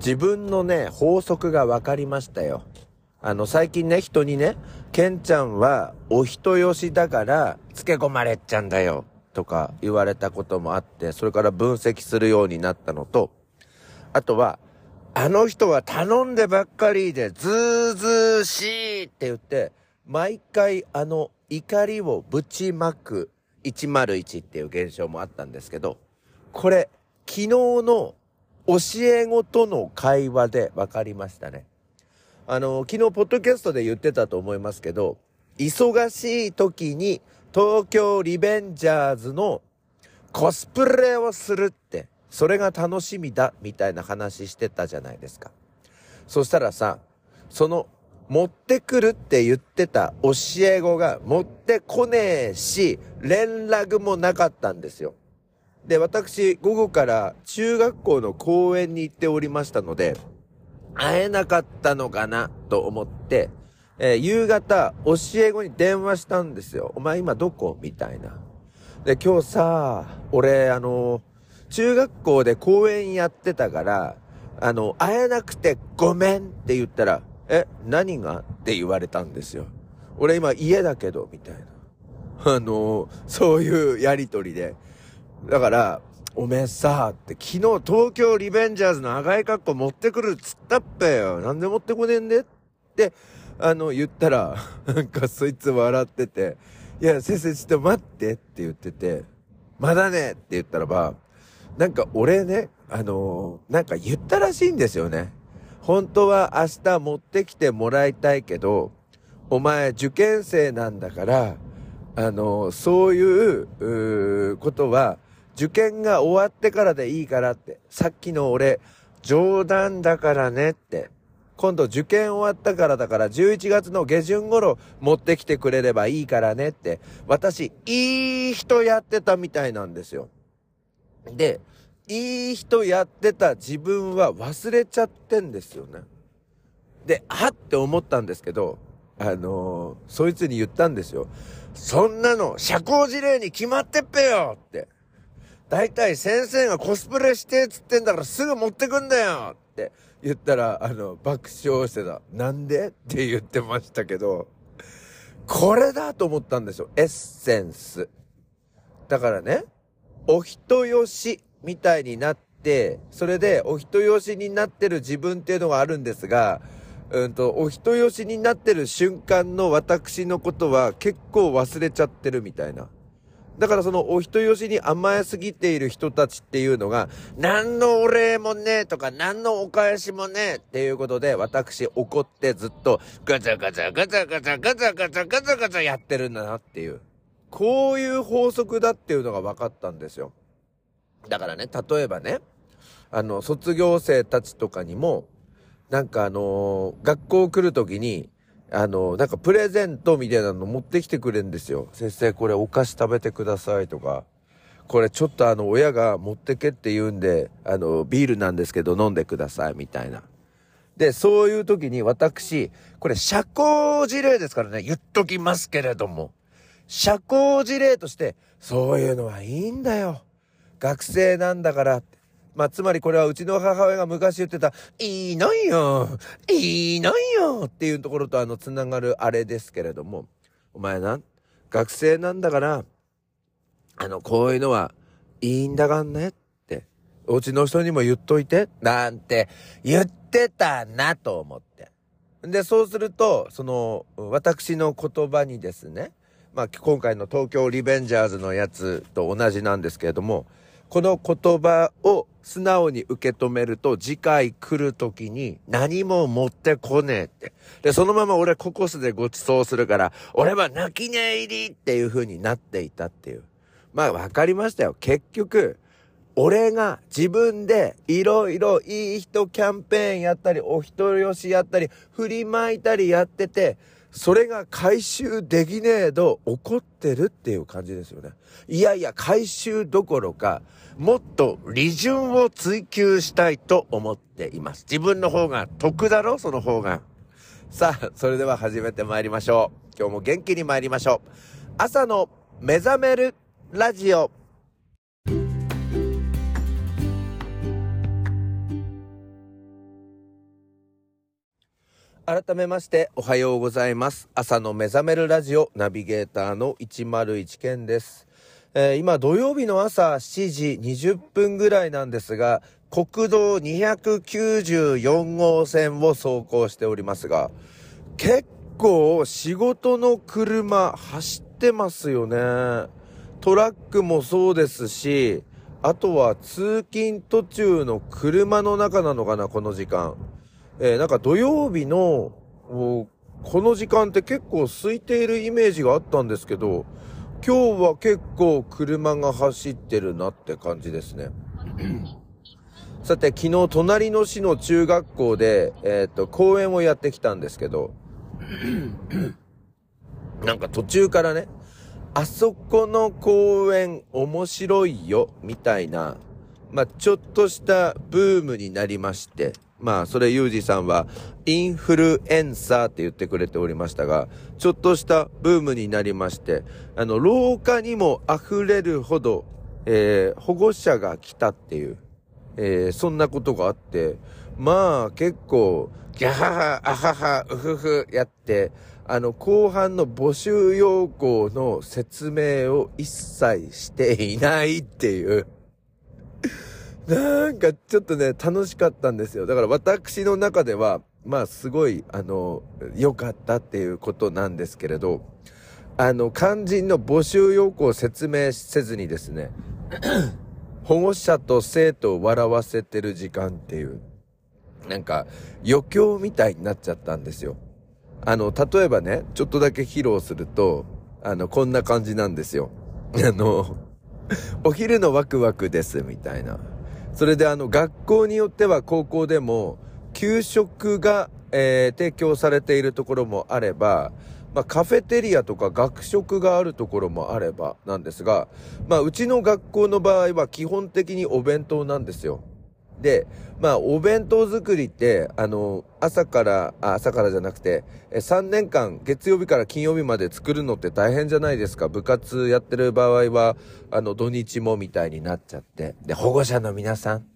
自分のね、法則が分かりましたよ。あの、最近ね、人にね、ケンちゃんはお人よしだから、つけ込まれちゃんだよ、とか言われたこともあって、それから分析するようになったのと、あとは、あの人は頼んでばっかりで、ずーずーしいって言って、毎回あの怒りをぶちまく101っていう現象もあったんですけど、これ、昨日の教え子との会話で分かりましたね。あの、昨日ポッドキャストで言ってたと思いますけど、忙しい時に東京リベンジャーズのコスプレをするって、それが楽しみだみたいな話してたじゃないですか。そしたらさ、その持ってくるって言ってた教え子が持ってこねえし、連絡もなかったんですよ。で、私、午後から中学校の公園に行っておりましたので、会えなかったのかなと思って、えー、夕方、教え子に電話したんですよ。お前今どこ？みたいな。で、今日さ、俺、あの、中学校で公演やってたから、あの、会えなくてごめんって言ったら、え、何が？って言われたんですよ。俺今家だけど、みたいな。あの、そういうやりとりで。だから、おめえさ、って昨日東京リベンジャーズの赤い格好持ってくるっつったっぺよ。なんで持ってこねえんでって、あの、言ったら、なんかそいつ笑ってて、いや、先生ちょっと待ってって言ってて、まだねって言ったらば、なんか俺ね、あのー、なんか言ったらしいんですよね。本当は明日持ってきてもらいたいけど、お前受験生なんだから、あのー、そういう、うことは、受験が終わってからでいいからって、さっきの俺、冗談だからねって、今度受験終わったからだから11月の下旬頃持ってきてくれればいいからねって、私、いい人やってたみたいなんですよ。で、いい人やってた自分は忘れちゃってんですよね。で、はって思ったんですけど、あのー、そいつに言ったんですよ。そんなの社交辞令に決まってっぺよって。大体先生がコスプレしてっつってんだからすぐ持ってくんだよって言ったら、あの、爆笑してた。なんで？って言ってましたけど、これだと思ったんですよ。エッセンス。だからね、お人よしみたいになって、それでお人よしになってる自分っていうのがあるんですが、うんと、お人よしになってる瞬間の私のことは結構忘れちゃってるみたいな。だからそのお人よしに甘えすぎている人たちっていうのが、何のお礼もねえとか、何のお返しもねえっていうことで、私怒ってずっとガチャガチャガチャガチャガチャガチャガチャガチャやってるんだなっていう。こういう法則だっていうのが分かったんですよ。だからね、例えばね、あの、卒業生たちとかにも、なんかあのー、学校来るときに、あの、なんかプレゼントみたいなの持ってきてくれるんですよ。先生これお菓子食べてくださいとか。これちょっとあの親が持ってけって言うんで、あの、ビールなんですけど飲んでくださいみたいな。で、そういう時に私、これ社交辞令ですからね、言っときますけれども。社交辞令として、そういうのはいいんだよ。学生なんだからって。まあ、つまりこれはうちの母親が昔言ってた、いいのよいいのよっていうところとあの、つながるあれですけれども、お前な、学生なんだから、あの、こういうのはいいんだがんねって、お家の人にも言っといて、なんて言ってたなと思って。で、そうすると、その、私の言葉にですね、まあ、今回の東京リベンジャーズのやつと同じなんですけれども、この言葉を素直に受け止めると、次回来る時に何も持ってこねえって。で、そのまま俺ココスでご馳走するから、俺は泣き寝入りっていう風になっていたっていう。まあわかりましたよ。結局、俺が自分でいろいろいい人キャンペーンやったり、お人よしやったり、振りまいたりやってて、それが回収できねえと怒ってるっていう感じですよね。いやいや、回収どころか、もっと利潤を追求したいと思っています。自分の方が得だろ？その方が。さあ、それでは始めて参りましょう。今日も元気に参りましょう。朝の目覚めるラジオ。改めましておはようございます。朝の目覚めるラジオナビゲーターの101健です。えー今土曜日の朝7時20分ぐらいなんですが、国道294号線を走行しておりますが、結構仕事の車走ってますよね。トラックもそうですし、あとは通勤途中の車の中なのかな、この時間。えーなんか土曜日の、おこの時間って結構空いているイメージがあったんですけど、今日は結構車が走ってるなって感じですね。さて、昨日隣の市の中学校で、えっ、と、公演をやってきたんですけど、なんか途中からね、あそこの公園面白いよ、みたいな、まあ、ちょっとしたブームになりまして、まあ、それ、ゆうじさんは、インフルエンサーって言ってくれておりましたが、ちょっとしたブームになりまして、あの、廊下にも溢れるほど、えー保護者が来たっていう、えーそんなことがあって、まあ、結構、ギャハハ、アハハ、ウフフやって、あの、後半の募集要項の説明を一切していないっていう。なんかちょっとね、楽しかったんですよ。だから私の中では、まあすごい、あの、良かったっていうことなんですけれど、あの、肝心の募集要項を説明せずにですね、保護者と生徒を笑わせてる時間っていう、なんか余興みたいになっちゃったんですよ。あの、例えばね、ちょっとだけ披露すると、あの、こんな感じなんですよ。あの、お昼のワクワクです、みたいな。それであの、学校によっては高校でも、給食が、えー提供されているところもあれば、まあ、カフェテリアとか学食があるところもあればなんですが、まあ、うちの学校の場合は基本的にお弁当なんですよ。で、まあ、お弁当作りって、あの、朝から、朝からじゃなくて、3年間、月曜日から金曜日まで作るのって大変じゃないですか。部活やってる場合は、あの、土日もみたいになっちゃって。で、保護者の皆さん、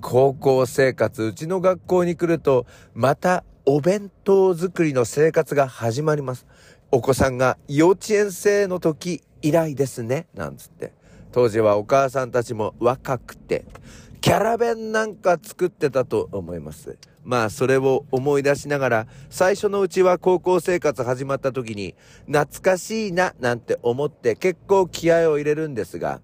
高校生活、うちの学校に来ると、またお弁当作りの生活が始まります。お子さんが幼稚園生の時以来ですね、なんつって。当時はお母さんたちも若くて、キャラ弁なんか作ってたと思います。まあ、それを思い出しながら、最初のうちは高校生活始まった時に、懐かしいな、なんて思って結構気合を入れるんですが、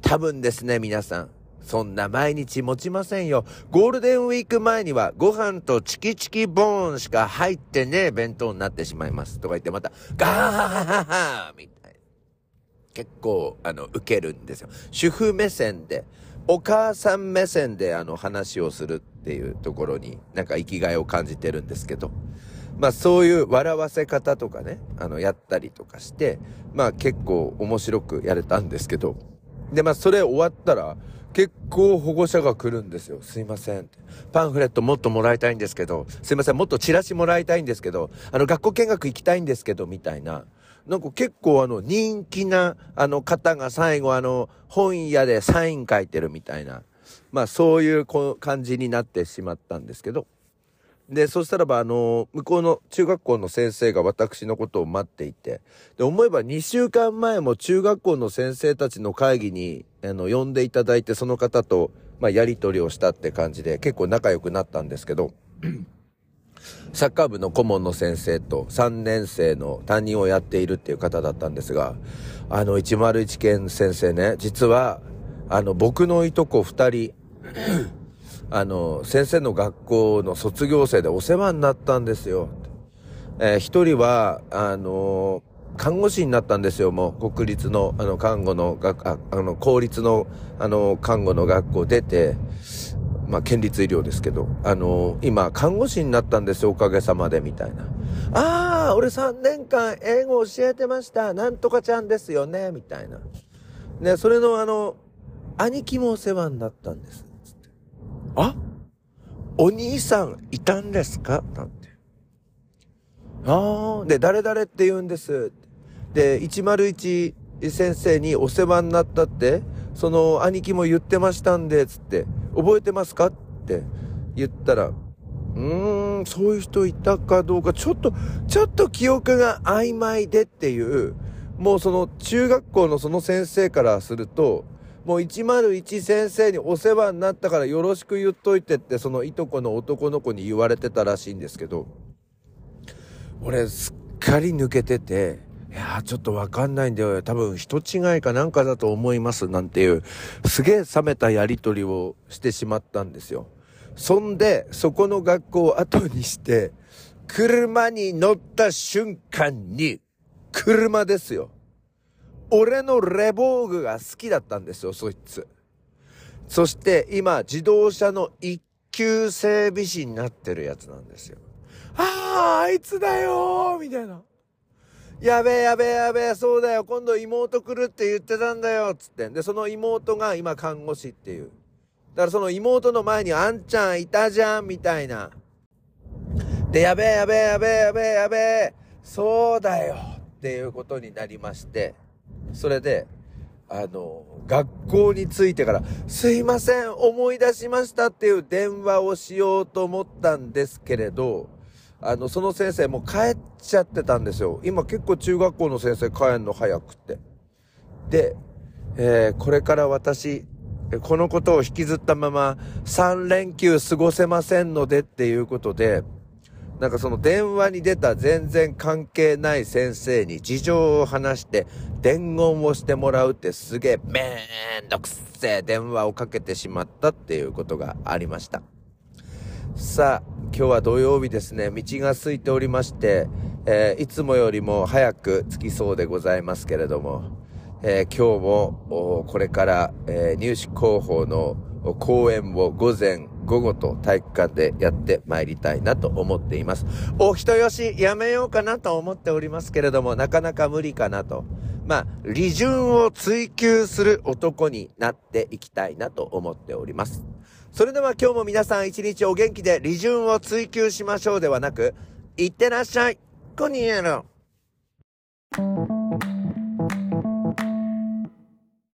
多分ですね、皆さん。そんな毎日持ちませんよ。ゴールデンウィーク前にはご飯とチキチキボーンしか入ってねえ弁当になってしまいます。とか言ってまた、ガーハハハハみたいな。結構、あの、受けるんですよ。主婦目線で、お母さん目線であの話をするっていうところになんか生きがいを感じてるんですけど。まあそういう笑わせ方とかね、あの、やったりとかして、まあ結構面白くやれたんですけど。で、まあそれ終わったら、結構保護者が来るんですよ。すいません。パンフレットもっともらいたいんですけど、すいません。もっとチラシもらいたいんですけど、あの、学校見学行きたいんですけど、みたいな。なんか結構あの、人気な、あの方が最後あの、本屋でサイン書いてるみたいな。まあそういうこ感じになってしまったんですけど。で、そしたらば、あの、向こうの中学校の先生が私のことを待っていて、で、思えば2週間前も中学校の先生たちの会議に、あの、呼んでいただいて、その方と、まあ、やりとりをしたって感じで、結構仲良くなったんですけど、サッカー部の顧問の先生と3年生の担任をやっているっていう方だったんですが、あの、101県先生ね、実は、あの、僕のいとこ2人、あの、先生の学校の卒業生でお世話になったんですよ。えー一人は、あの看護師になったんですよ、もう。国立の、あの、看護の学、ああの、公立の、あの、看護の学校出て、まあ、県立医療ですけど、あの今、看護師になったんですよ、おかげさまで、みたいな。ああ、俺3年間英語教えてました。なんとかちゃんですよね、みたいな。ね、それのあの、兄貴もお世話になったんです。つってあ？お兄さんいたんですか？なんて。ああ、で、誰々って言うんです。で、101先生にお世話になったって、その兄貴も言ってましたんで、つって、覚えてますか？って言ったら、うーん、そういう人いたかどうか、ちょっと、ちょっと記憶が曖昧でっていう、もうその中学校のその先生からすると、もう101先生にお世話になったからよろしく言っといてって、そのいとこの男の子に言われてたらしいんですけど、俺すっかり抜けてて、いやーちょっとわかんないんだよ。多分人違いかなんかだと思いますなんていう、すげえ冷めたやりとりをしてしまったんですよ。そんで、そこの学校を後にして、車に乗った瞬間に、車ですよ。俺のレボーグが好きだったんですよ、そいつ。そして今、自動車の一級整備士になってるやつなんですよ。ああ、あいつだよみたいな。やべえやべえやべえ、そうだよ、今度妹来るって言ってたんだよ、つって。で、その妹が今看護師っていう。だからその妹の前にあんちゃんいたじゃん、みたいな。で、やべえやべえやべえやべえやべえ、そうだよ、っていうことになりまして。それで、あの、学校に着いてから、すいません、思い出しましたっていう電話をしようと思ったんですけれど、あの、その先生もう帰っちゃってたんですよ。今結構中学校の先生帰んの早くって。で、えー、これから私、このことを引きずったまま3連休過ごせませんのでっていうことで、なんかその電話に出た全然関係ない先生に事情を話して伝言をしてもらうってすげえめんどくせえ電話をかけてしまったっていうことがありました。さあ、今日は土曜日ですね、道が空いておりまして、えー、いつもよりも早く着きそうでございますけれども、えー、今日もこれから、えー、入試広報の講演を午前午後と体育館でやって参りたいなと思っています。お人よしやめようかなと思っておりますけれども、なかなか無理かなと。まあ、利潤を追求する男になっていきたいなと思っております。それでは今日も皆さん一日お元気で利潤を追求しましょうではなく、いってらっしゃい。コニエロ。